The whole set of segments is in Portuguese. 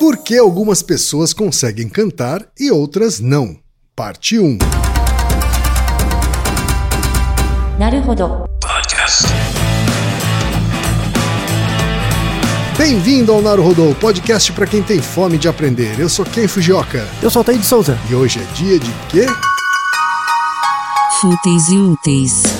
Por que algumas pessoas conseguem cantar e outras não? Parte 1. Bem-vindo ao Naruhodô, podcast para quem tem fome de aprender. Eu sou Ken Fujioka. Eu sou o de Souza. E hoje é dia de quê? Fúteis e úteis.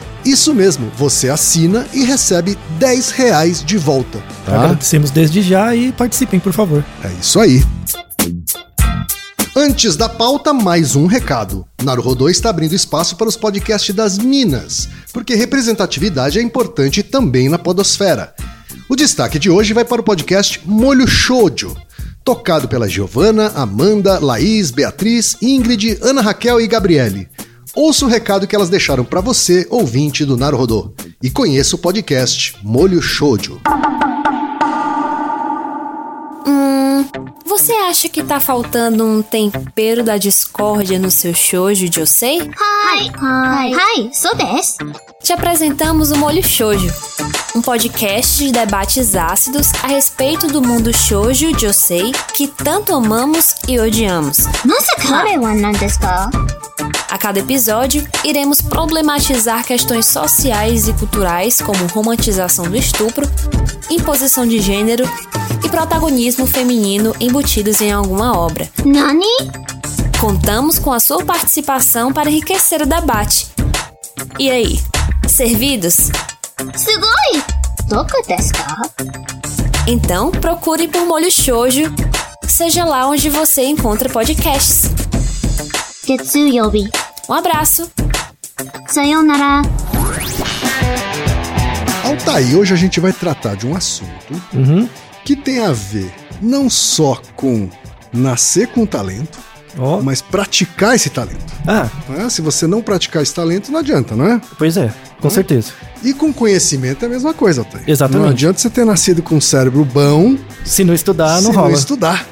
Isso mesmo, você assina e recebe 10 reais de volta. Tá? Agradecemos desde já e participem, por favor. É isso aí. Antes da pauta, mais um recado. Naruhodô está abrindo espaço para os podcasts das Minas, porque representatividade é importante também na podosfera. O destaque de hoje vai para o podcast Molho Shoujo, tocado pela Giovana, Amanda, Laís, Beatriz, Ingrid, Ana Raquel e Gabriele. Ouça o recado que elas deixaram para você, ouvinte do Naruhodô, e conheça o podcast Molho Shoujo. Hum, você acha que tá faltando um tempero da discórdia no seu shoujo de sei. Hi! Hi! Hi! Sou des. Te apresentamos o Molho Shoujo, um podcast de debates ácidos a respeito do mundo shoujo de sei que tanto amamos e odiamos. Nossa, cara! A cada episódio, iremos problematizar questões sociais e culturais como romantização do estupro, imposição de gênero e protagonismo feminino embutidos em alguma obra. Nani? Contamos com a sua participação para enriquecer o debate. E aí, servidos? Sugoi! Então, procure por Molho Shoujo, seja lá onde você encontra podcasts. Jutsu Yobi. Um abraço! Sayonara! Então tá Altaí, hoje a gente vai tratar de um assunto uhum. que tem a ver não só com nascer com talento, oh. mas praticar esse talento. Ah. Né? Se você não praticar esse talento, não adianta, não é? Pois é, com né? certeza. E com conhecimento é a mesma coisa, Altair. Exatamente. Não adianta você ter nascido com um cérebro bom. Se não estudar, não se rola. Se não estudar.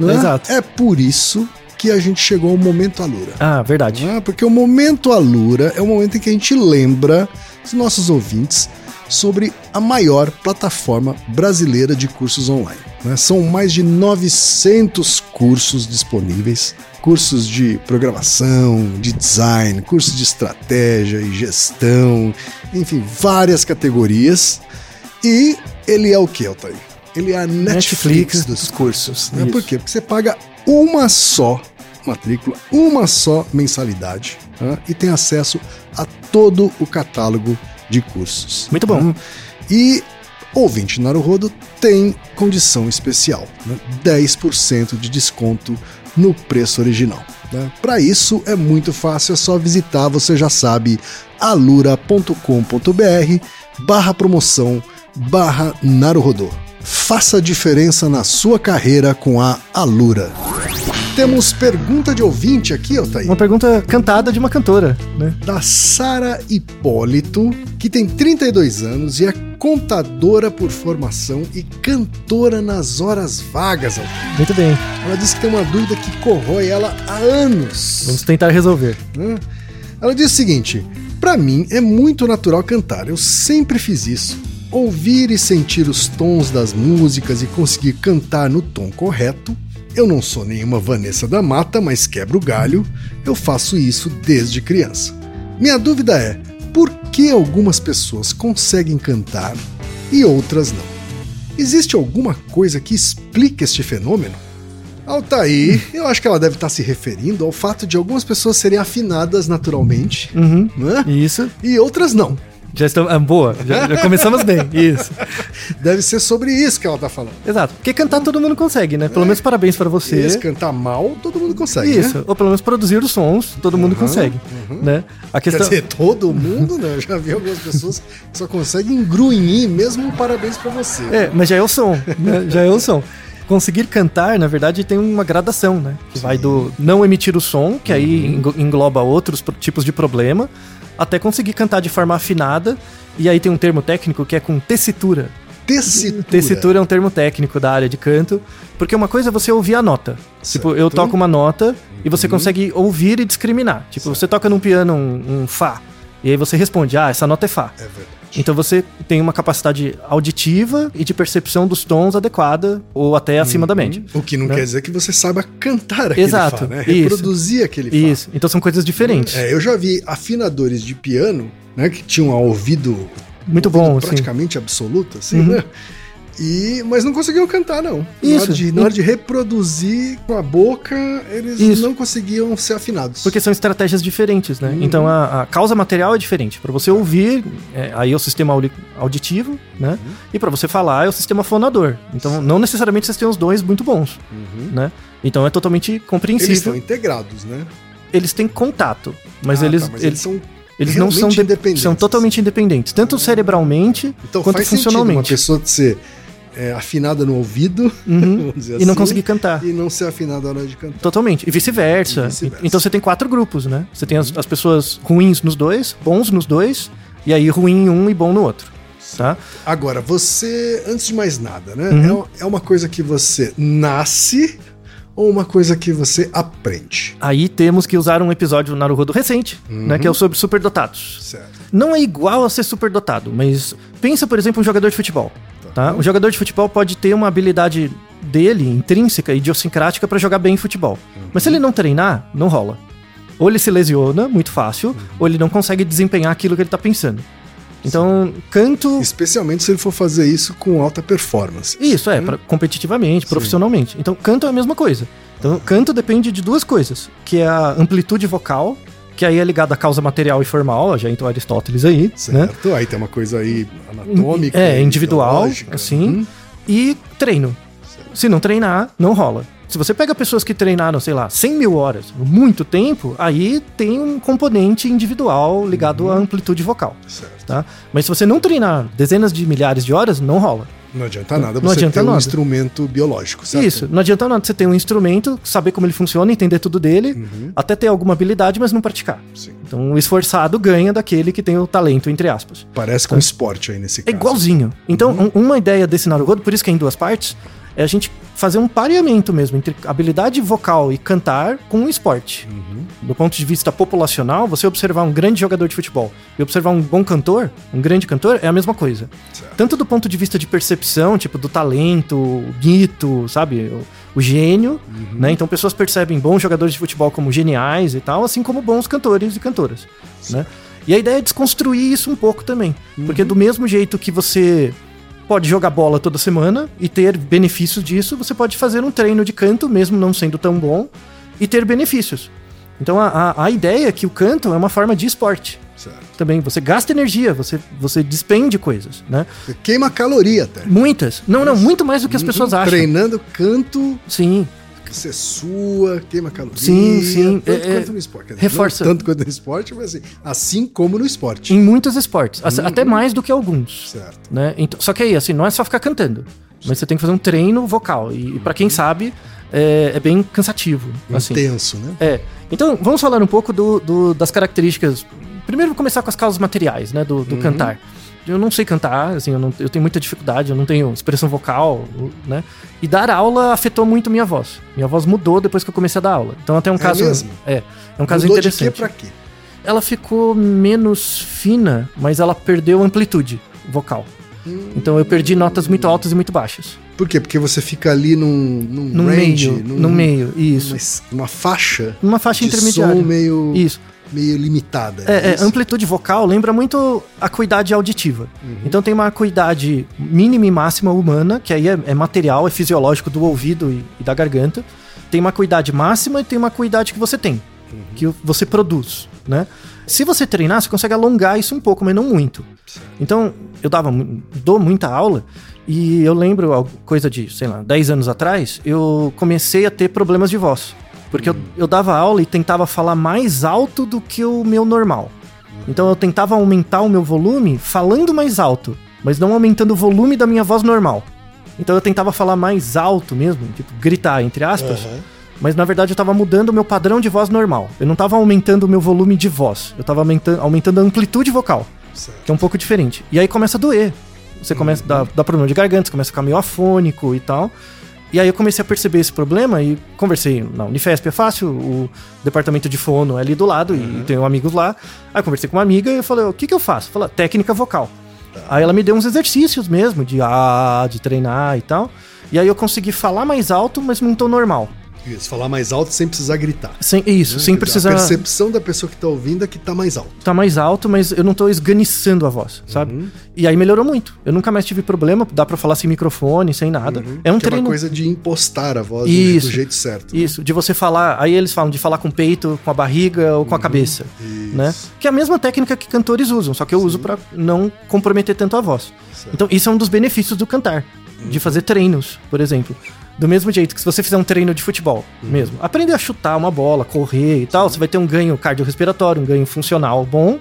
Né? Exato. É por isso que a gente chegou ao momento Alura. Ah, verdade. né? Porque o momento Alura é o momento em que a gente lembra os nossos ouvintes sobre a maior plataforma brasileira de cursos online. né? São mais de 900 cursos disponíveis, cursos de programação, de design, cursos de estratégia e gestão, enfim, várias categorias. E ele é o que, Altair? Ele é a Netflix, Netflix dos cursos. Né? Por quê? Porque você paga uma só matrícula, uma só mensalidade né? e tem acesso a todo o catálogo de cursos. Muito bom. né? E ouvinte Naruhodo tem condição especial, né? 10% de desconto no preço original. Né? Para isso é muito fácil, é só visitar, você já sabe, alura.com.br barra promoção barra Naruhodô. Faça a diferença na sua carreira com a Alura. Temos pergunta de ouvinte aqui, Altair. Uma pergunta cantada de uma cantora, né? da Sara Hipólito, que tem 32 anos e é contadora por formação e cantora nas horas vagas. Altair. Muito bem. Ela disse que tem uma dúvida que corrói ela há anos. Vamos tentar resolver. né? Ela diz o seguinte: Pra mim é muito natural cantar, eu sempre fiz isso. Ouvir e sentir os tons das músicas e conseguir cantar no tom correto. Eu não sou nenhuma Vanessa da Mata, mas quebro o galho. Eu faço isso desde criança. Minha dúvida é: por que algumas pessoas conseguem cantar e outras não? Existe alguma coisa que explique este fenômeno? Altair, eu acho que ela deve estar se referindo ao fato de algumas pessoas serem afinadas naturalmente, Uhum. né? Isso. E outras não. Já estamos. Ah, boa, já, já começamos bem. Isso. Deve ser sobre isso que ela tá falando. Exato. Porque cantar todo mundo consegue, né? Pelo menos parabéns pra você. Esse cantar mal, todo mundo consegue. Isso. Né? Ou pelo menos produzir os sons, todo mundo Aham, consegue. Né? A Quer questão. dizer, todo mundo, né? Eu já vi algumas pessoas que só conseguem engruinir, mesmo um parabéns pra você. É, mas já é o som, né? Já é o som. Conseguir cantar, na verdade, tem uma gradação, né? Que vai do não emitir o som, que aí Uhum. engloba outros tipos de problema, até conseguir cantar de forma afinada. E aí tem um termo técnico que é com tessitura. Tessitura. Tessitura é um termo técnico da área de canto, porque uma coisa é você ouvir a nota. Tipo, eu Certo. toco uma nota e você Uhum. consegue ouvir e discriminar. Tipo, você toca num piano um, um Fá, e aí você responde, ah, essa nota é Fá. É verdade. Então você tem uma capacidade auditiva e de percepção dos tons adequada ou até acima da média. O que não Né? quer dizer que você saiba cantar aquele Exato, Fá, né? isso. Reproduzir aquele Fá. Isso. Então são coisas diferentes. É, eu já vi afinadores de piano, né, que tinham um ouvido Muito ouvido bom, sim. praticamente absoluto, assim, Uhum. né? E, mas não conseguiam cantar, não. Na Isso. hora, de, na hora de reproduzir com a boca, eles Isso. não conseguiam ser afinados. Porque são estratégias diferentes, né? Uhum. Então a, a causa material é diferente. Para você ouvir, é, aí é o sistema audi- auditivo, né? Uhum. E para você falar é o sistema fonador. Então não necessariamente vocês têm os dois muito bons, né? Então é totalmente Uhum. eles compreensível. estão integrados, né? Eles, têm contato, mas Ah, eles, tá, mas eles, eles são eles não são de- independentes. são totalmente independentes, tanto cerebralmente Então quanto faz sentido uma funcionalmente. pessoa ser é, afinada no ouvido, Uhum. vamos dizer E não assim, conseguir cantar. e não ser afinada na hora de cantar. Totalmente. E vice-versa. E vice-versa. então você tem quatro grupos, né? Você tem as, as pessoas ruins nos dois, bons nos dois, e aí ruim em um e bom no outro. Tá? Agora, você, antes de mais nada, né? Uhum. É, é uma coisa que você nasce ou uma coisa que você aprende? Aí temos que usar um episódio na Naruhodo recente, né? Que é o sobre superdotados. Certo. Não é igual a ser superdotado, mas pensa, por exemplo, um jogador de futebol. Tá? Um jogador de futebol pode ter uma habilidade dele, intrínseca, idiosincrática, para jogar bem futebol. Mas se ele não treinar, não rola. Ou ele se lesiona muito fácil, ou ele não consegue desempenhar aquilo que ele tá pensando. Então, canto. Especialmente se ele for fazer isso com alta performance. Isso, é, pra- competitivamente, profissionalmente. Então, canto é a mesma coisa. Então, canto depende de duas coisas, que é a amplitude vocal, que aí é ligada à causa material e formal, já entrou Aristóteles aí, né? Certo? Aí tem uma coisa aí anatômica. É, individual, assim. Uhum. E treino. Se não treinar, não rola. Se você pega pessoas que treinaram, sei lá, 100 mil horas, muito tempo, aí tem um componente individual ligado Uhum. à amplitude vocal, Certo. tá? Mas se você não treinar dezenas de milhares de horas, não rola. Não adianta nada Não você adianta ter um nada. instrumento biológico, certo? Isso, não adianta nada você ter um instrumento, saber como ele funciona, entender tudo dele, até ter alguma habilidade, mas não praticar. Uhum. Sim. Então o esforçado ganha daquele que tem o talento, entre aspas. Parece com esporte aí nesse É caso. igualzinho. Então, um- uma ideia desse Narugodo, por isso que é em duas partes, é a gente fazer um pareamento mesmo entre habilidade vocal e cantar com o esporte. Do ponto de vista populacional, você observar um grande jogador de futebol e observar um bom cantor, um grande cantor, é a mesma coisa. Certo. Tanto do ponto de vista de percepção, tipo, do talento, o mito, sabe? O, o gênio, né? Então pessoas percebem bons jogadores de futebol como geniais e tal, assim como bons cantores e cantoras, né? E a ideia é desconstruir isso um pouco também. Porque do mesmo jeito que você pode jogar bola toda semana e ter benefícios disso, você pode fazer um treino de canto, mesmo não sendo tão bom, e ter benefícios. Então a, a, ideia é que o canto é uma forma de esporte. Certo. Também você gasta energia, você, você despende coisas, né? Você queima caloria até. Muitas. Não, não, muito mais do que as pessoas acham. Treinando canto, Sim. Você sua, queima caloria. Sim, sim. Tanto É, é, quanto no esporte. Dizer, reforça. tanto quanto no esporte, mas assim, assim como no esporte. Em muitos esportes. Até- Até mais do que alguns. Certo. Né? Então, só que aí, assim, não é só ficar cantando. Mas você tem que fazer um treino vocal. E, pra quem sabe, é, é bem cansativo. Assim. Intenso, né? É. Então, vamos falar um pouco do, do- das características. Primeiro, vou começar com as causas materiais, né? Do, do cantar. Eu não sei cantar, assim, eu, não- eu tenho muita dificuldade, eu não tenho expressão vocal, né? E dar aula afetou muito minha voz. Minha voz mudou depois que eu comecei a dar aula. Então, até um caso. mesmo? É. É um caso Mudou interessante. de quê pra quê? ela ficou menos fina, mas ela perdeu amplitude vocal. Então eu perdi notas muito altas e muito baixas. Por quê? Porque você fica ali num, num No range, meio, num- no meio, isso. Numa, numa faixa Numa faixa intermediária. som meio, Isso. meio limitada. É, é, isso? amplitude vocal lembra muito a acuidade auditiva. Então tem uma acuidade mínima e máxima humana, que aí é, é material, é fisiológico do ouvido e, e da garganta. Tem uma acuidade máxima e tem uma acuidade que você tem, que você produz, né? Se você treinar, você consegue alongar isso um pouco, mas não muito. Então, eu dava, dou muita aula e eu lembro, coisa de, sei lá, 10 anos atrás, eu comecei a ter problemas de voz. Porque eu, eu dava aula e tentava falar mais alto do que o meu normal. Então eu tentava aumentar o meu volume falando mais alto, mas não aumentando o volume da minha voz normal. Então eu tentava falar mais alto mesmo, tipo, gritar, entre aspas. Mas na verdade eu tava mudando o meu padrão de voz normal. Eu não tava aumentando o meu volume de voz. Eu tava aumentando, aumentando a amplitude vocal, Certo. que é um pouco diferente. E aí começa a doer. Você começa a dar, dar problema de garganta, você começa a ficar meio afônico e tal. E aí eu comecei a perceber esse problema e conversei na Unifesp, é fácil, o departamento de fono é ali do lado e tenho amigos lá. Aí eu conversei com uma amiga e eu falei, o que que eu faço? Falei, técnica vocal. Aí ela me deu uns exercícios mesmo, de ah, de treinar e tal. E aí eu consegui falar mais alto, mas num tom normal. Isso, falar mais alto sem precisar gritar. Sem, isso, né? sem Quer precisar A percepção da pessoa que tá ouvindo é que tá mais alto. tá mais alto, mas eu não tô esganiçando a voz, sabe? Uhum. E aí melhorou muito. Eu nunca mais tive problema, dá pra falar sem microfone, sem nada. É um que é treino. uma coisa de impostar a voz do- Isso. do jeito certo. Isso, de você falar. Aí eles falam de falar com o peito, com a barriga ou com a cabeça. Isso. Né? Que é a mesma técnica que cantores usam, só que eu uso pra não comprometer tanto a voz. Certo. Então, isso é um dos benefícios do cantar, de Uhum. fazer treinos, por exemplo. Do mesmo jeito que se você fizer um treino de futebol Uhum. mesmo, aprender a chutar uma bola, correr e tal, você vai ter um ganho cardiorrespiratório, um ganho funcional bom, Uhum.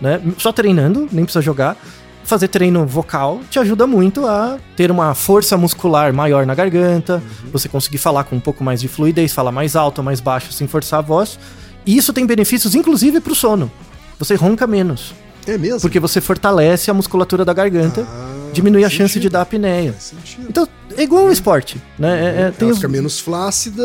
né? Só treinando, nem precisa jogar. Fazer treino vocal te ajuda muito a ter uma força muscular maior na garganta, Uhum. você conseguir falar com um pouco mais de fluidez, falar mais alto, mais baixo, sem forçar a voz. E isso tem benefícios, inclusive, pro sono. Você ronca menos, É mesmo? porque você fortalece a musculatura da garganta, Ah, diminui a faz chance de sentido. dar apneia. Sentido. Então, é igual um esporte, né? É- é- tem Ela os fica menos flácida,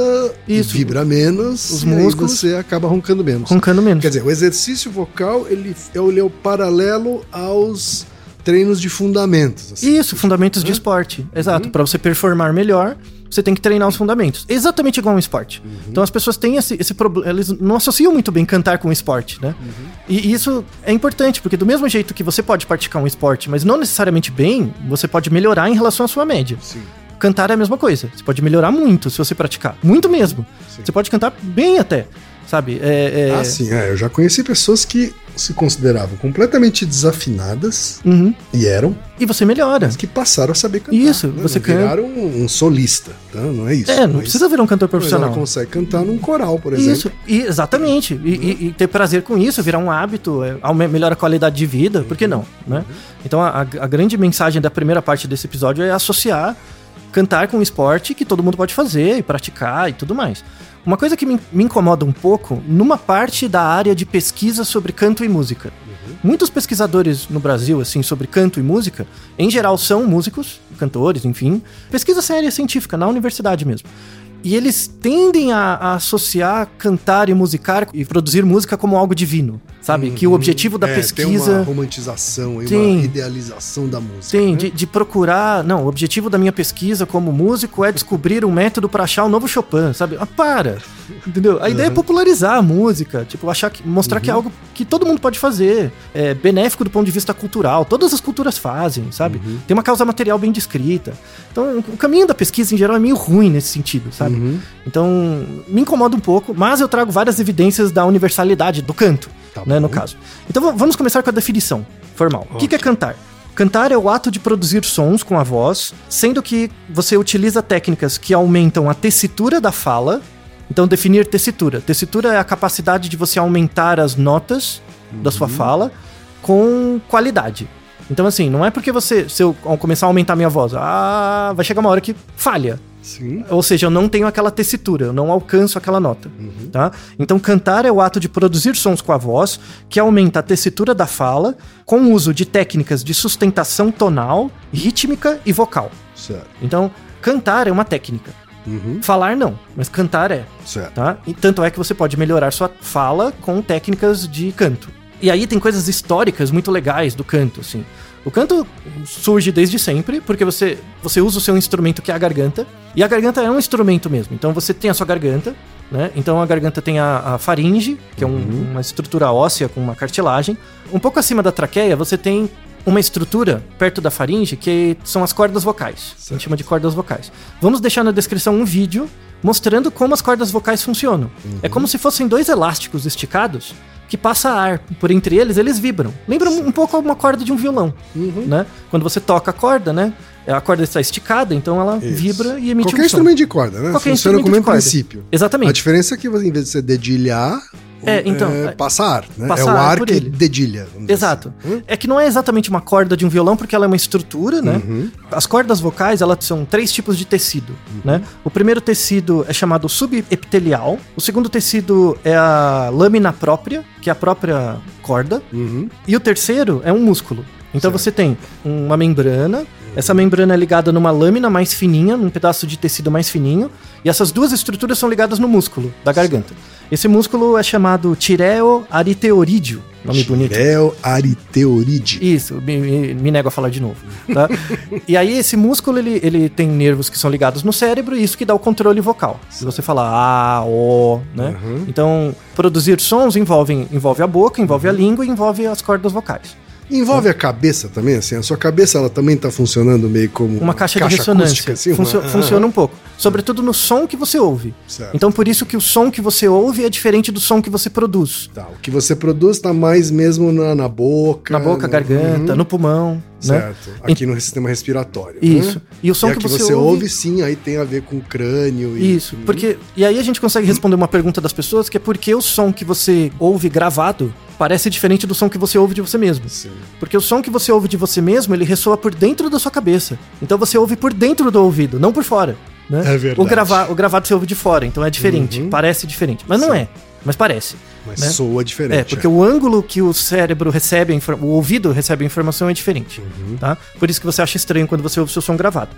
Isso. vibra menos, Os e músculos. você acaba roncando menos. roncando menos. Quer dizer, o exercício vocal, ele, ele é o paralelo aos treinos de fundamentos. assim. Isso, fundamentos de esporte. Exato. Pra você performar melhor, você tem que treinar os fundamentos. Exatamente igual um esporte. Então as pessoas têm esse, esse problema. Eles não associam muito bem cantar com esporte, né? E isso é importante, porque do mesmo jeito que você pode praticar um esporte, mas não necessariamente bem, você pode melhorar em relação à sua média. Sim. Cantar é a mesma coisa. Você pode melhorar muito se você praticar. Muito mesmo. Sim. Você pode cantar bem até. Sabe? É, é- Ah, sim, é, eu já conheci pessoas que se consideravam completamente desafinadas, Uhum. e eram, E você melhora. mas que passaram a saber cantar. Isso, né? você canta- viraram um, um solista, tá? não é isso. É, não Mas- precisa virar um cantor mas profissional. Ela consegue cantar num coral, por exemplo. Isso, e- exatamente. E, e- e ter prazer com isso, virar um hábito, é, melhora a qualidade de vida, por que não? Né? Então a, a grande mensagem da primeira parte desse episódio é associar cantar com um esporte que todo mundo pode fazer e praticar e tudo mais. Uma coisa que me, me incomoda um pouco, numa parte da área de pesquisa sobre canto e música. Muitos pesquisadores no Brasil, assim, sobre canto e música, em geral são músicos, cantores, enfim. Pesquisa séria científica, na universidade mesmo. E eles tendem a, a associar cantar e musicar e produzir música como algo divino, sabe? Que o objetivo da É, Tem uma pesquisa romantização e Tem. uma idealização da música. tem né? de, de procurar. Não, o objetivo da minha pesquisa como músico é descobrir um método para achar o novo Chopin, sabe? Ah, para! Entendeu? A ideia é popularizar a música, tipo, achar que, mostrar que é algo que todo mundo pode fazer, é benéfico do ponto de vista cultural, todas as culturas fazem, sabe? Tem uma causa material bem descrita. Então, o caminho da pesquisa em geral é meio ruim nesse sentido, sabe? Então, me incomoda um pouco, mas eu trago várias evidências da universalidade do canto, Tá né, no caso. Então, vamos começar com a definição formal. O que, que é cantar? Cantar é o ato de produzir sons com a voz, sendo que você utiliza técnicas que aumentam a tessitura da fala. Então, definir tessitura. Tessitura é a capacidade de você aumentar as notas da sua fala com qualidade. Então, assim, não é porque você, se eu começar a aumentar minha voz, ah, vai chegar uma hora que falha. Sim. Ou seja, eu não tenho aquela tessitura, eu não alcanço aquela nota, tá? Então cantar é o ato de produzir sons com a voz, que aumenta a tessitura da fala, com o uso de técnicas de sustentação tonal, rítmica e vocal. Certo. Então, cantar é uma técnica. Uhum. Falar não, mas cantar é. Certo. tá? E tanto é que você pode melhorar sua fala com técnicas de canto. E aí tem coisas históricas muito legais do canto, assim. O canto surge desde sempre, porque você, você usa o seu instrumento que é a garganta, e a garganta é um instrumento mesmo. Então você tem a sua garganta, né? Então a garganta tem a, a faringe, que é um- uma estrutura óssea com uma cartilagem. Um pouco acima da traqueia, você tem uma estrutura perto da faringe que são as cordas vocais. A gente chama de cordas vocais. Vamos deixar na descrição um vídeo mostrando como as cordas vocais funcionam. É como se fossem dois elásticos esticados que passa ar por entre eles, eles vibram. Lembra um pouco uma corda de um violão, né? Quando você toca a corda, né? A corda está esticada, então ela Isso. vibra e emite Qualquer um som. instrumento de corda, né? Qualquer Funciona instrumento com o de mesmo corda. princípio. Exatamente. A diferença é que você, em vez de você dedilhar, É, então, é- passa ar, né? passa é o ar que ele. dedilha. Exato. assim. Hum? É que não é exatamente uma corda de um violão, porque ela é uma estrutura, né? Uhum. As cordas vocais, elas são três tipos de tecido, né? O primeiro tecido é chamado subepitelial. O segundo tecido é a lâmina própria, que é a própria corda. Uhum. E o terceiro é um músculo. Então Certo. você tem uma membrana, essa membrana é ligada numa lâmina mais fininha, num pedaço de tecido mais fininho, e essas duas estruturas são ligadas no músculo da garganta. Esse músculo é chamado tireoariteorídeo, nome bonito. Tirel ariteorídeo. Isso, me, me- me nego a falar de novo. tá? e aí, esse músculo, ele, ele tem nervos que são ligados no cérebro e isso que dá o controle vocal. Se você falar ah, ó, né? Uhum. Então, produzir sons envolve, envolve a boca, envolve a língua e envolve as cordas vocais. Envolve a cabeça também, assim. A sua cabeça, ela também tá funcionando meio como Uma caixa, de ressonância. acústica, assim, uma- Funcio- Aham. Funciona um pouco. Sobretudo no som que você ouve. Certo. Então, por isso que o som que você ouve é diferente do som que você produz. Tá, o que você produz tá mais mesmo na, na boca. Na boca, no- garganta, Uhum. no pulmão, né? Certo. Aqui no sistema respiratório. Isso. Né? E o som e que que você você ouve- ouve, sim, aí tem a ver com o crânio. E... Isso, porque. E aí a gente consegue responder uma pergunta das pessoas que é por que o som que você ouve gravado parece diferente do som que você ouve de você mesmo. Sim. Porque o som que você ouve de você mesmo, ele ressoa por dentro da sua cabeça. Então você ouve por dentro do ouvido, não por fora. Né? É verdade. O, grava o gravado você ouve de fora, então é diferente. Uhum. Parece diferente. Mas não é. Mas parece. Mas né? soa diferente. É, porque o ângulo que o cérebro recebe, o ouvido recebe a informação é diferente, Uhum. tá? Por isso que você acha estranho quando você ouve seu som gravado.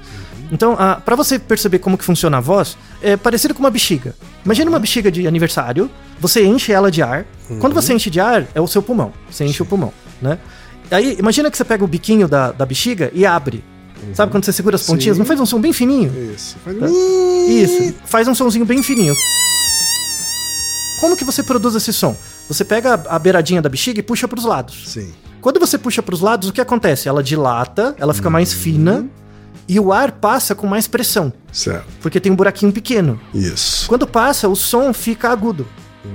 Então, a, para você perceber como que funciona a voz, é parecido com uma bexiga. Imagina uma bexiga de aniversário, você enche ela de ar. Quando você enche de ar, é o seu pulmão. Você enche o pulmão, né? Aí, imagina que você pega o biquinho da, da bexiga e abre. Sabe quando você segura as pontinhas? Sim. Não faz um som bem fininho? Isso. Faz... Tá. Isso, faz um sonzinho bem fininho. Como que você produz esse som? Você pega a beiradinha da bexiga e puxa para os lados. Sim. Quando você puxa para os lados, o que acontece? Ela dilata, ela fica mais fina e o ar passa com mais pressão, Certo. porque tem um buraquinho pequeno. Isso. Quando passa, o som fica agudo.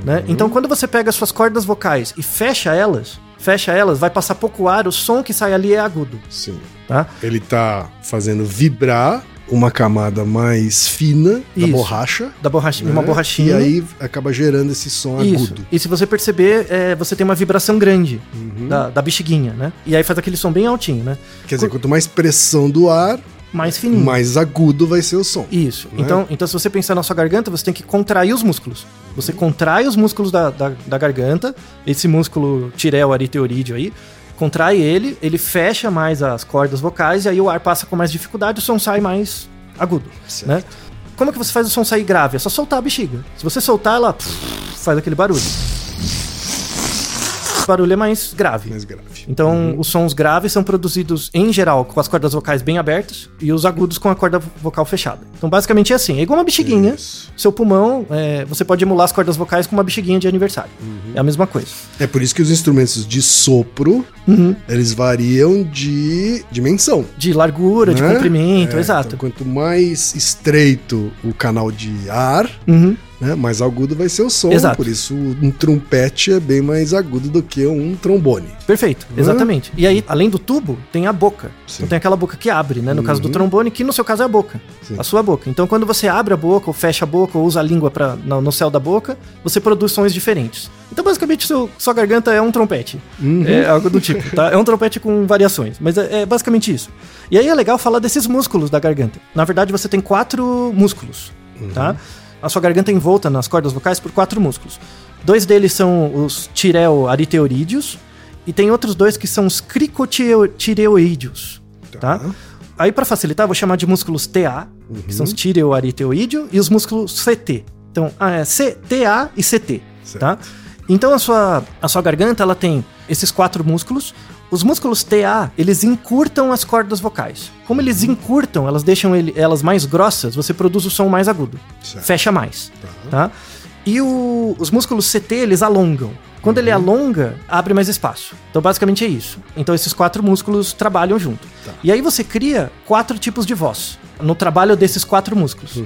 Né? Então, quando você pega as suas cordas vocais e fecha elas, fecha elas, vai passar pouco ar, o som que sai ali é agudo. Sim. Tá? Ele tá fazendo vibrar uma camada mais fina da Isso. borracha. Da borracha, né? uma borrachinha. E aí acaba gerando esse som Isso. agudo. E se você perceber, é, você tem uma vibração grande Uhum. da, da bexiguinha, né? E aí faz aquele som bem altinho, né? Quer dizer, quanto mais pressão do ar, Mais fininho. mais agudo vai ser o som. Isso. né? Então, então, se você pensar na sua garganta, você tem que contrair os músculos. Você contrai os músculos da, da, da garganta, esse músculo tirel ariteorídeo aí, contrai ele, ele fecha mais as cordas vocais e aí o ar passa com mais dificuldade, o som sai mais agudo, Certo. né? Como é que você faz o som sair grave? É só soltar a bexiga. Se você soltar, ela faz aquele barulho. O barulho é mais grave. Mais grave. Então, os sons graves são produzidos, em geral, com as cordas vocais bem abertas e os agudos com a corda vocal fechada. Então, basicamente é assim: é igual uma bexiguinha. Isso. Seu pulmão, é, você pode emular as cordas vocais com uma bexiguinha de aniversário. Uhum. É a mesma coisa. É por isso que os instrumentos de sopro, Uhum. eles variam de dimensão. De largura, de né? comprimento, É, exato. então, quanto mais estreito o canal de ar, Uhum. Né, mais agudo vai ser o som. Exato. Por isso, um trompete é bem mais agudo do que um trombone. Perfeito, exatamente. E aí, além do tubo, tem a boca. Sim. Então tem aquela boca que abre, né? No caso do Uhum. trombone, que no seu caso é a boca. Sim. A sua boca. Então quando você abre a boca, ou fecha a boca, ou usa a língua pra, no, no céu da boca, você produz sons diferentes. Então basicamente seu, sua garganta é um trompete. Uhum. É algo do tipo, tá? É um trompete com variações. Mas é, é basicamente isso. E aí é legal falar desses músculos da garganta. Na verdade, você tem quatro músculos, tá? A sua garganta é envolta nas cordas vocais por quatro músculos. Dois deles são os tireoariteorídeos e tem outros dois que são os cricotireoídeos, tá? Aí, pra facilitar, vou chamar de músculos TA, que são os tireoariteoídeo, e os músculos CT. Então, ah, é C, TA e CT, tá? Então, a sua, a sua garganta, ela tem esses quatro músculos. Os músculos TA, eles encurtam as cordas vocais. Como eles encurtam, elas deixam ele- elas mais grossas, você produz o som mais agudo. Certo. Fecha mais, tá? E o- os músculos CT, eles alongam. Quando ele alonga, abre mais espaço. Então, basicamente é isso. Então, esses quatro músculos trabalham junto. E aí você cria quatro tipos de voz no trabalho desses quatro músculos.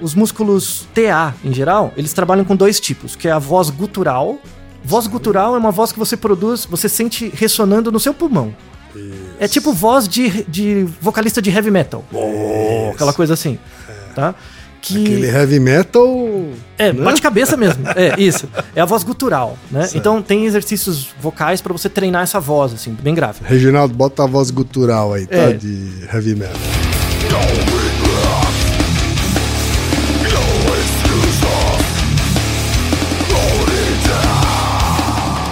Os músculos TA, em geral, eles trabalham com dois tipos, que é a voz gutural. Voz gutural é uma voz que você produz, você sente ressonando no seu pulmão. É tipo voz de, de vocalista de heavy metal. Aquela coisa assim, tá? Que... Aquele heavy metal. É, né? bate-cabeça mesmo. É, isso. É a voz gutural, né? Então tem exercícios vocais pra você treinar essa voz, assim, bem grave. Reginaldo, bota a voz gutural aí, tá? É. De heavy metal.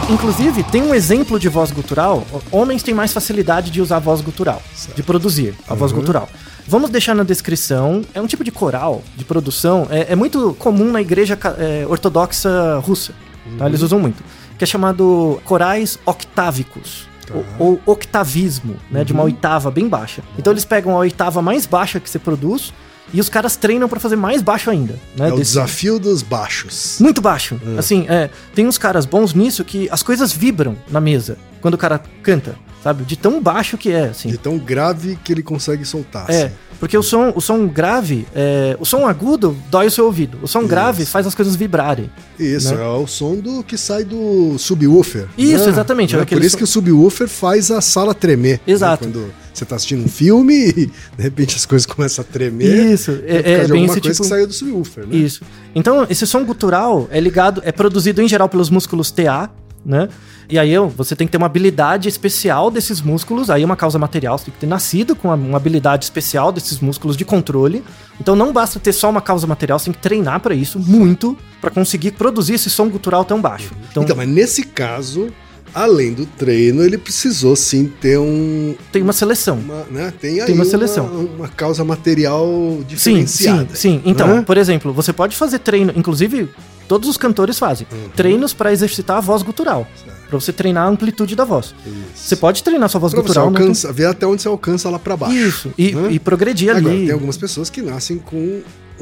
Inclusive, tem um exemplo de voz gutural. Homens têm mais facilidade de usar a voz gutural, de produzir a voz gutural. Vamos deixar na descrição. É um tipo de coral de produção. É, é muito comum na igreja é, ortodoxa russa. tá? Eles usam muito. Que é chamado corais octávicos. Ou, ou octavismo, né? De uma oitava bem baixa. Então eles pegam a oitava mais baixa que você produz e os caras treinam pra fazer mais baixo ainda. Né? É o Desse- desafio dos baixos. muito baixo. Assim, é, tem uns caras bons nisso que as coisas vibram na mesa quando o cara canta, sabe? De tão baixo que é, assim. De tão grave que ele consegue soltar. É, assim. porque o som, o som grave, é, o som agudo dói o seu ouvido. O som grave faz as coisas vibrarem. Isso, né? é o som do que sai do subwoofer. Isso, né? exatamente, é Né? aquele Por isso som- que o subwoofer faz a sala tremer. né? Exato. Quando você tá assistindo um filme e de repente as coisas começam a tremer. Isso, é- é, é bem alguma coisa tipo- que saiu do subwoofer, né? Isso. Então, esse som gutural é ligado, é produzido em geral pelos músculos TA, né? E aí você tem que ter uma habilidade especial desses músculos, aí é uma causa material, você tem que ter nascido com uma, habilidade especial desses músculos de controle. Então não basta ter só uma causa material, você tem que treinar pra isso muito pra conseguir produzir esse som gutural tão baixo. Então, Então, mas nesse caso, além do treino, ele precisou sim ter um. tem uma seleção. Uma, né? Tem aí Tem uma seleção. uma causa material Sim, diferenciada. sim, sim. Então, Hã? por exemplo, você pode fazer treino, inclusive todos os cantores fazem, treinos pra exercitar a voz gutural, Pra você treinar a amplitude da voz. Você pode treinar sua voz Pra você gutural no alcança, ver até onde você alcança lá pra baixo. Isso, e, né? e progredir Agora, ali. tem algumas pessoas que nascem com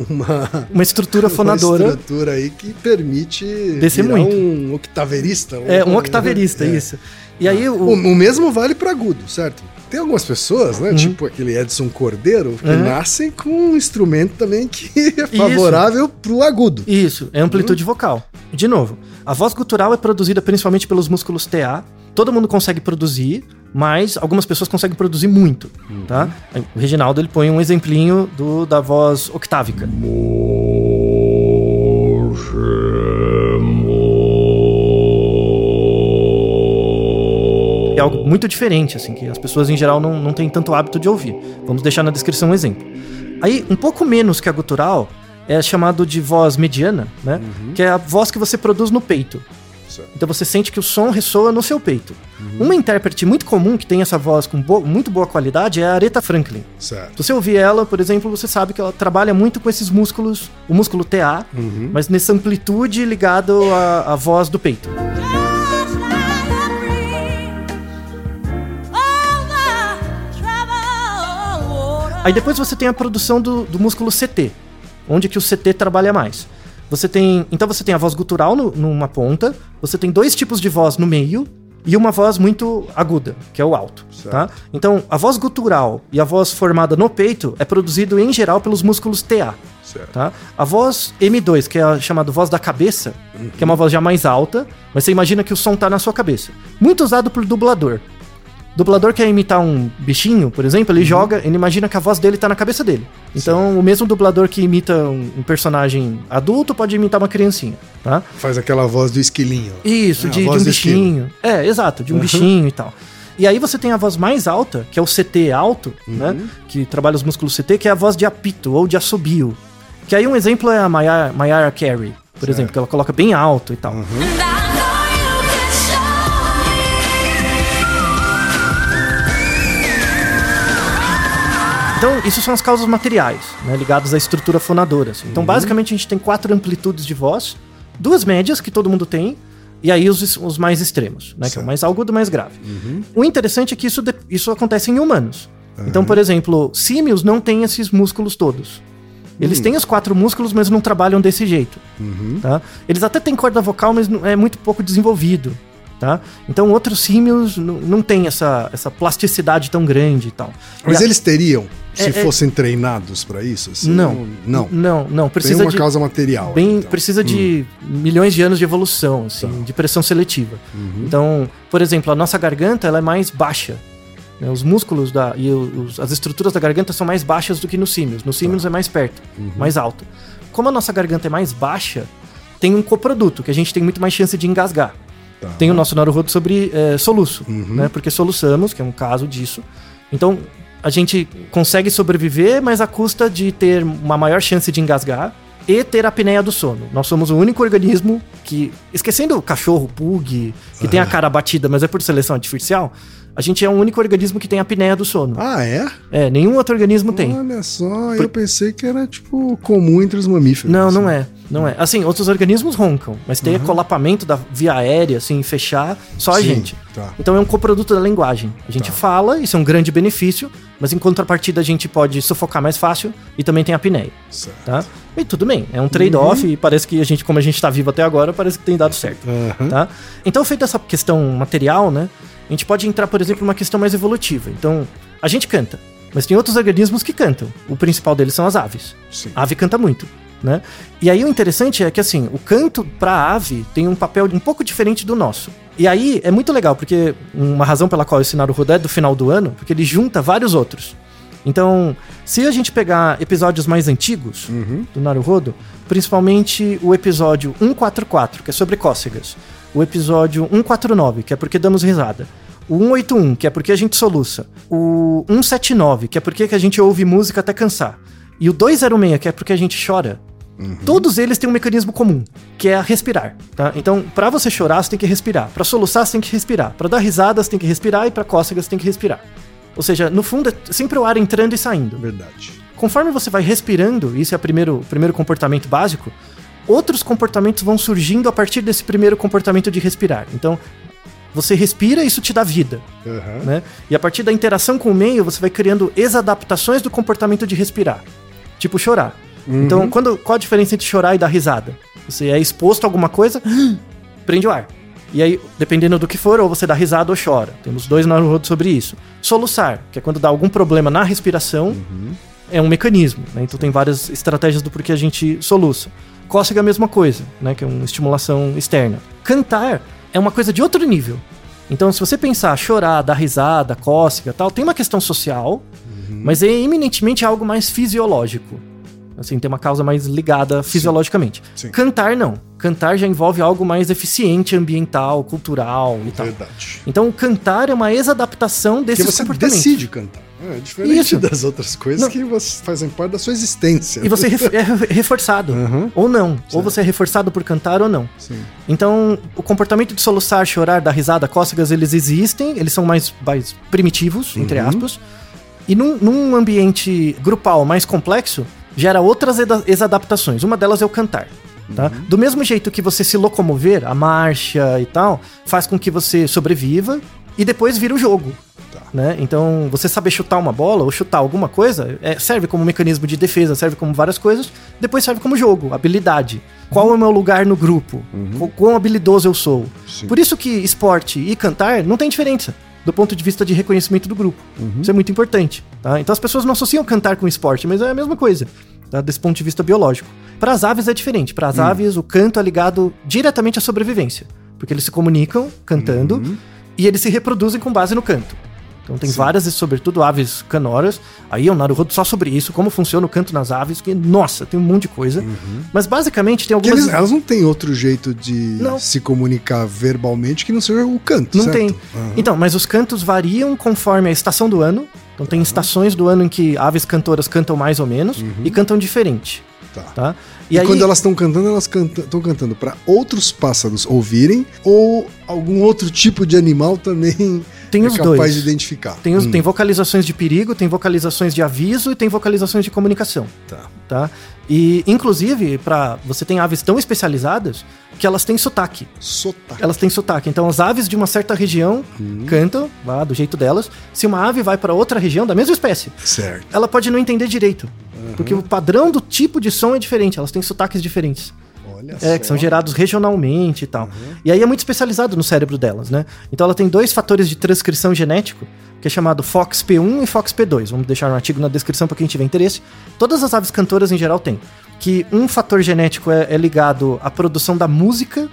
uma, Uma estrutura fonadora. uma estrutura aí que permite Descer muito. um octaverista. É, um octaverista, É. isso. E aí o. O, o mesmo vale para agudo, certo? Tem algumas pessoas, Uhum. né? Tipo aquele Edson Cordeiro, que nascem com um instrumento também que é favorável pro agudo. Isso, é amplitude Uhum. vocal. De novo, a voz gutural é produzida principalmente pelos músculos TA. Todo mundo consegue produzir, mas algumas pessoas conseguem produzir muito, Uhum. tá? O Reginaldo ele põe um exemplinho do, da voz octávica. É algo muito diferente, assim, que as pessoas em geral não, não têm tanto hábito de ouvir. Vamos deixar na descrição um exemplo. Aí, um pouco menos que a gutural, é chamado de voz mediana, né? Que é a voz que você produz no peito. Certo. Então você sente que o som ressoa no seu peito. Uma intérprete muito comum que tem essa voz com bo- muito boa qualidade é a Aretha Franklin. Certo. Se você ouvir ela, por exemplo, você sabe que ela trabalha muito com esses músculos, o músculo TA, mas nessa amplitude ligado à, à voz do peito. Aí depois você tem a produção do, do músculo CT, onde que o CT trabalha mais. Você tem, então você tem a voz gutural no- numa ponta, você tem dois tipos de voz no meio e uma voz muito aguda, que é o alto, tá? Então, a voz gutural e a voz formada no peito é produzido em geral pelos músculos TA, tá? A voz M2, que é a chamada voz da cabeça, que é uma voz já mais alta, mas você imagina que o som tá na sua cabeça. Muito usado por dublador. Dublador quer imitar um bichinho, por exemplo, ele joga, ele imagina que a voz dele tá na cabeça dele. Então, o mesmo dublador que imita um, um personagem adulto pode imitar uma criancinha, tá? Faz aquela voz do esquilinho. Isso, É, de, de um bichinho. É, exato, de um bichinho e tal. E aí você tem a voz mais alta, que é o CT alto, né? Que trabalha os músculos CT, que é a voz de apito ou de assobio. Que aí um exemplo é a Mariah, Mariah Carey, por exemplo, que ela coloca bem alto e tal. Então, isso são as causas materiais, né, ligadas à estrutura fonadora. assim. Então, basicamente, a gente tem quatro amplitudes de voz, duas médias que todo mundo tem, e aí os, os mais extremos, né, que é o mais agudo e mais grave. O interessante é que isso, isso acontece em humanos. Então, por exemplo, símios não têm esses músculos todos. Eles têm os quatro músculos, mas não trabalham desse jeito. Tá? Eles até têm corda vocal, mas não- é muito pouco desenvolvido. Tá? Então, outros símios não, têm essa, essa plasticidade tão grande e tal. Mas E a- eles teriam, se É, é- fossem treinados pra isso? assim? Não. Não. Não, não. Tem Precisa uma de. causa material. Bem, então. precisa de milhões de anos de evolução, assim, de pressão seletiva. Então, por exemplo, a nossa garganta ela é mais baixa. né? Os músculos da, e os- as estruturas da garganta são mais baixas do que nos símios. Nos símios é mais perto, mais alto. Como a nossa garganta é mais baixa, tem um coproduto, que a gente tem muito mais chance de engasgar. Tá. Tem o nosso Naruhodo sobre eh, soluço, né? Porque soluçamos, que é um caso disso. Então, a gente consegue sobreviver, mas à custa de ter uma maior chance de engasgar e ter a apneia do sono. Nós somos o único organismo que, esquecendo o cachorro, pug, que tem a cara batida, mas é por seleção artificial, a gente é o único organismo que tem a apneia do sono. Ah, é? É, nenhum outro organismo tem. Olha só, eu pensei que era, tipo, comum entre os mamíferos. Não, assim. não é. Não é. Assim, outros organismos roncam, mas ter colapamento da via aérea, assim, fechar, só a Sim, gente. tá. Então é um coproduto da linguagem. A gente fala, isso é um grande benefício, mas em contrapartida a gente pode sufocar mais fácil e também tem a apneia, Certo. tá? E tudo bem, é um trade-off e parece que a gente, como a gente tá vivo até agora, parece que tem dado certo, Aham. tá? Então, feita essa questão material, né? A gente pode entrar, por exemplo, numa questão mais evolutiva. Então, a gente canta, mas tem outros organismos que cantam. O principal deles são as aves. Sim. A ave canta muito, né? E aí o interessante é que assim, o canto pra ave tem um papel um pouco diferente do nosso. E aí é muito legal, porque uma razão pela qual esse Naruhodo é do final do ano, porque ele junta vários outros. Então, se a gente pegar episódios mais antigos do Naruhodo, principalmente o episódio 144, que é sobre cócegas, o episódio 149, que é porque damos risada, o 181, que é porque a gente soluça, o 179, que é porque que a gente ouve música até cansar, e o 206, que é porque a gente chora, Todos eles têm um mecanismo comum, que é a respirar, tá? Então, pra você chorar, você tem que respirar. Pra soluçar, você tem que respirar. Pra dar risada, você tem que respirar. E pra cócegas, você tem que respirar. Ou seja, no fundo, é sempre o ar entrando e saindo. Verdade. Conforme você vai respirando, isso é o primeiro, o primeiro comportamento básico, outros comportamentos vão surgindo a partir desse primeiro comportamento de respirar. Então, você respira, isso te dá vida. Aham. Né? E a partir da interação com o meio, você vai criando exadaptações do comportamento de respirar. Tipo chorar. Então, quando, qual a diferença entre chorar e dar risada? Você é exposto a alguma coisa, prende o ar. E aí, dependendo do que for, ou você dá risada ou chora. Temos dois Naruhodo sobre isso. Soluçar, que é quando dá algum problema na respiração, é um mecanismo. né? Então tem várias estratégias do porquê a gente soluça. Cócega é a mesma coisa, né? que é uma estimulação externa. Cantar é uma coisa de outro nível. Então, se você pensar chorar, dar risada, cócega tal, tem uma questão social, mas é eminentemente algo mais fisiológico. Assim, tem uma causa mais ligada fisiologicamente. sim. Cantar não. Cantar já envolve algo mais eficiente, ambiental, cultural e tal. Verdade. Então, cantar é uma exadaptação Porque desses você decide cantar. É diferente Isso. das outras coisas Não. que fazem parte da sua existência. E você é re- reforçado. Uhum. Ou não. Ou você é reforçado por cantar ou não. Sim. Então, o comportamento de soluçar, chorar, dar risada, cócegas, eles existem, eles são mais, mais primitivos, entre Uhum. aspas. E num, num ambiente grupal mais complexo, gera outras exadaptações. Uma delas é o cantar. Tá? Uhum. Do mesmo jeito que você se locomover, a marcha e tal, faz com que você sobreviva e depois vira o jogo. Né? Então, você saber chutar uma bola ou chutar alguma coisa é, serve como mecanismo de defesa, serve como várias coisas, depois serve como jogo, habilidade. Qual é o meu lugar no grupo? Qu- Quão habilidoso eu sou? Sim. Por isso que esporte e cantar não tem diferença do ponto de vista de reconhecimento do grupo. Isso é muito importante. Tá? Então as pessoas não associam cantar com esporte, mas é a mesma coisa, tá? desse ponto de vista biológico. Para as aves é diferente. Para as aves, o canto é ligado diretamente à sobrevivência, porque eles se comunicam cantando e eles se reproduzem com base no canto. Então tem várias, e sobretudo aves canoras. Aí é um Naruhodo só sobre isso, como funciona o canto nas aves, que, nossa, tem um monte de coisa. Mas basicamente tem algumas. eles- elas não têm outro jeito de Não. se comunicar verbalmente que não seja o canto, Não certo? tem. Aham. Então, mas os cantos variam conforme a estação do ano. Então tem estações do ano em que aves cantoras cantam mais ou menos e cantam diferente, Tá. tá? E, quando elas estão cantando, elas estão cantando para outros pássaros ouvirem ou algum outro tipo de animal também Tem é os capaz dois. de identificar. Tem, os, Hum, tem vocalizações de perigo, tem vocalizações de aviso e tem vocalizações de comunicação. Tá. Tá? E, inclusive, para você tem aves tão especializadas que elas têm sotaque. Sotaque. Elas têm sotaque. Então, as aves de uma certa região cantam, lá, do jeito delas. Se uma ave vai para outra região da mesma espécie, Certo. ela pode não entender direito. Porque o padrão do tipo de som é diferente, elas têm sotaques diferentes. Olha É, que são gerados regionalmente e tal. E aí é muito especializado no cérebro delas, né? Então ela tem dois fatores de transcrição genético, que é chamado FOXP1 e FOXP2. Vamos deixar um artigo na descrição para quem tiver interesse. Todas as aves cantoras em geral têm. Que um fator genético é, é ligado à produção da música.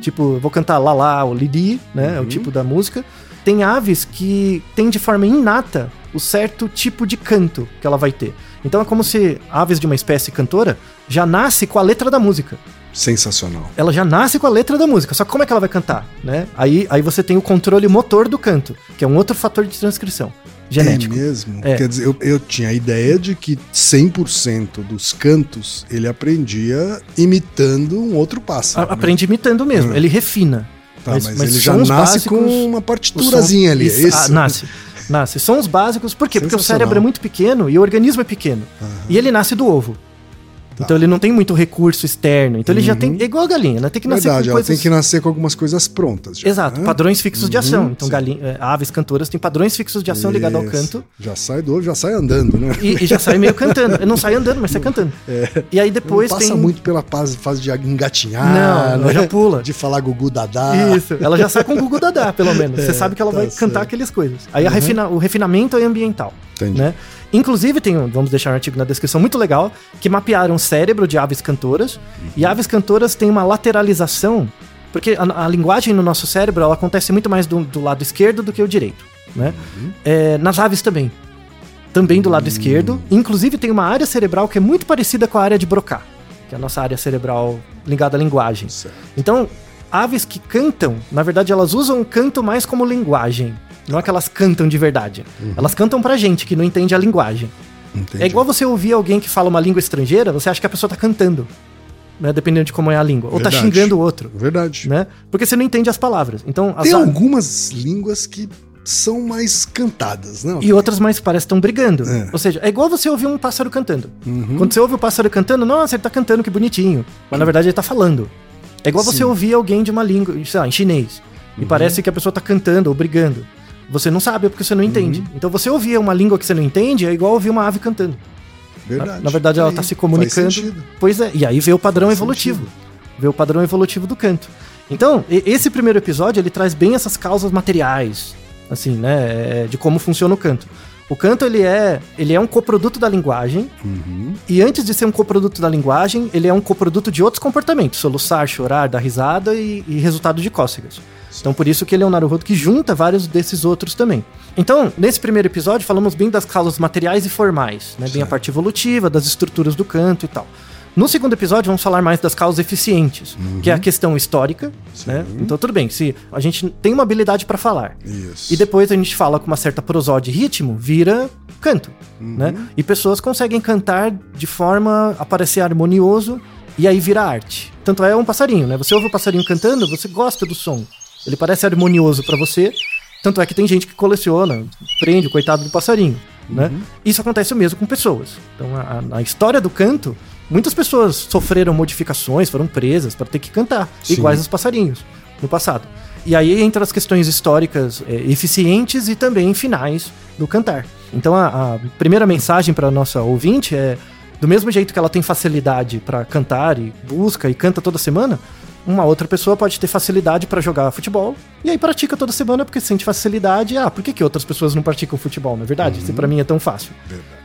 Tipo, eu vou cantar lá ou Lili, né? É o tipo da música. Tem aves que têm de forma inata o certo tipo de canto que ela vai ter. Então é como se aves de uma espécie cantora já nasce com a letra da música Sensacional. ela já nasce com a letra da música. Só que como é que ela vai cantar, né? Aí, aí você tem o controle motor do canto, que é um outro fator de transcrição genético. É mesmo? É. Quer dizer, eu, eu tinha a ideia de que 100% dos cantos ele aprendia imitando um outro A- pássaro. né? Aprende imitando mesmo, Hum. ele refina. Tá, mas, ele os já sons nasce básicos- com uma partiturazinha ali. Isso, é isso? ah, nasce. Nasce. São os básicos, por quê? Porque o cérebro é muito pequeno e o organismo é pequeno. E ele nasce do ovo. Tá. Então ele não tem muito recurso externo. Então ele já tem. É igual a galinha, né? Tem que nascer Uhum. Verdade, com ela coisas. tem que nascer com algumas coisas prontas. já, Exato, né? padrões fixos de ação. Uhum, Então, galinha, é, aves cantoras têm padrões fixos de ação ligados ao canto. Já sai do ovo, já sai andando, né? E, e já sai meio cantando. Não sai andando, mas sai cantando. E aí depois não passa tem. muito pela fase, de engatinhar, Não, ela né? já pula. De falar gugu dadá. Isso, ela já sai com Gugu Dadá, pelo menos. Você sabe que ela tá vai certo. Uhum. cantar aquelas coisas. Aí a refina- o refinamento é ambiental. Entendi. Né? Inclusive, tem, um- vamos deixar um artigo na descrição muito legal, que mapearam cérebro de aves cantoras. E aves cantoras têm uma lateralização, porque a, a linguagem no nosso cérebro ela acontece muito mais do, do lado esquerdo do que o direito. Né? Uhum. É, nas aves também. Também do lado esquerdo. Inclusive, tem uma área cerebral que é muito parecida com a área de Broca, que é a nossa área cerebral ligada à linguagem. Certo. Então, aves que cantam, na verdade, elas usam o canto mais como linguagem. Não é que elas cantam de verdade. Elas cantam pra gente que não entende a linguagem. Entendi. É igual você ouvir alguém que fala uma língua estrangeira, você acha que a pessoa tá cantando. Né? Dependendo de como é a língua. Ou tá Verdade. xingando o outro. Verdade. Né? Porque você não entende as palavras. Então, Tem algumas línguas que são mais cantadas, não? E outras mais parecem que estão brigando. É. Ou seja, é igual você ouvir um pássaro cantando. Uhum. Quando você ouve o pássaro cantando, nossa, ele tá cantando, que bonitinho. Mas na verdade ele tá falando. É igual você Sim. ouvir alguém de uma língua, sei lá, em chinês. E parece que a pessoa tá cantando ou brigando. Você não sabe porque você não entende. Então você ouvir uma língua que você não entende é igual ouvir uma ave cantando. Verdade. Na, na verdade, ela Aí, tá se comunicando. Pois é, e aí vê o padrão Faz evolutivo. sentido. Vê o padrão evolutivo do canto. Então, esse primeiro episódio, ele traz bem essas causas materiais, assim, né, é, de como funciona o canto. O canto, ele é, ele é um coproduto da linguagem, Uhum. e antes de ser um coproduto da linguagem, ele é um coproduto de outros comportamentos, soluçar, chorar, dar risada e, e resultado de cócegas. Então por isso que ele é um Naruhodo que junta vários desses outros também. Então, nesse primeiro episódio, falamos bem das causas materiais e formais, né? Bem a parte evolutiva, das estruturas do canto e tal. No segundo episódio, vamos falar mais das causas eficientes, que é a questão histórica, né? Então, tudo bem, se a gente tem uma habilidade para falar, Isso. e depois a gente fala com uma certa prosódia e ritmo, vira canto, né? E pessoas conseguem cantar de forma a parecer harmonioso e aí vira arte. Tanto é um passarinho, né? Você ouve o passarinho cantando, você gosta do som. Ele parece harmonioso pra você. Tanto é que tem gente que coleciona, prende o coitado do passarinho, né? Isso acontece o mesmo com pessoas. Então, a, a história do canto, muitas pessoas sofreram modificações, foram presas para ter que cantar, Sim. iguais aos passarinhos no passado. E aí entra as questões históricas é, eficientes e também finais do cantar. Então a, a primeira mensagem para nossa ouvinte é do mesmo jeito que ela tem facilidade para cantar e busca e canta toda semana, uma outra pessoa pode ter facilidade para jogar futebol e aí pratica toda semana porque sente facilidade. Ah, por que, que outras pessoas não praticam futebol, não é verdade? Se para mim é tão fácil.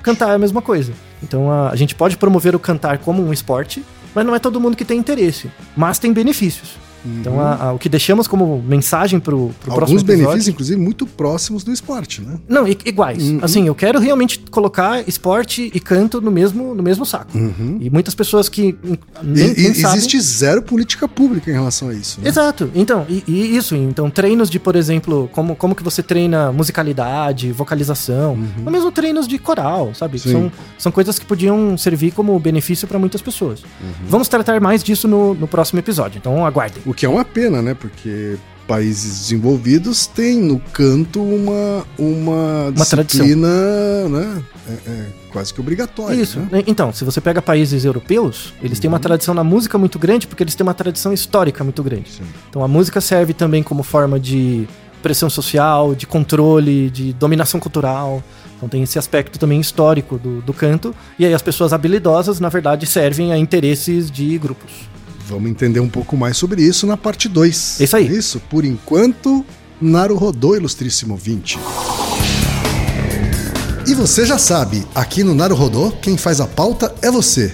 Cantar é a mesma coisa. Então a, a gente pode promover o cantar como um esporte, mas não é todo mundo que tem interesse. Mas tem benefícios. Então a- a- o que deixamos como mensagem pro, pro próximo Alguns episódio... benefícios, inclusive, muito próximos do esporte, né? Não, iguais. Assim, eu quero realmente colocar esporte e canto no mesmo, no mesmo saco. E muitas pessoas que nem, E- nem sabem... existe zero política pública em relação a isso. Né? Exato. Então, e, e isso, então, treinos de, por exemplo, como, como que você treina musicalidade, vocalização, ou mesmo treinos de coral, sabe? Sim. São, são coisas que podiam servir como benefício para muitas pessoas. Vamos tratar mais disso no, no próximo episódio, então aguardem. O que é uma pena, né? Porque países desenvolvidos têm no canto uma, uma, Uma disciplina né, é- é quase que obrigatória. Isso. né? Então, se você pega países europeus, eles têm uma tradição na música muito grande porque eles têm uma tradição histórica muito grande. Sim. Então a música serve também como forma de pressão social, de controle, de dominação cultural. Então tem esse aspecto também histórico do, do canto. E aí as pessoas habilidosas, na verdade, servem a interesses de grupos. Vamos entender um pouco mais sobre isso na parte 2. É isso aí. Isso, por enquanto, Naru rodou, ilustríssimo 20. E você já sabe, aqui no Naru Rodô, quem faz a pauta é você.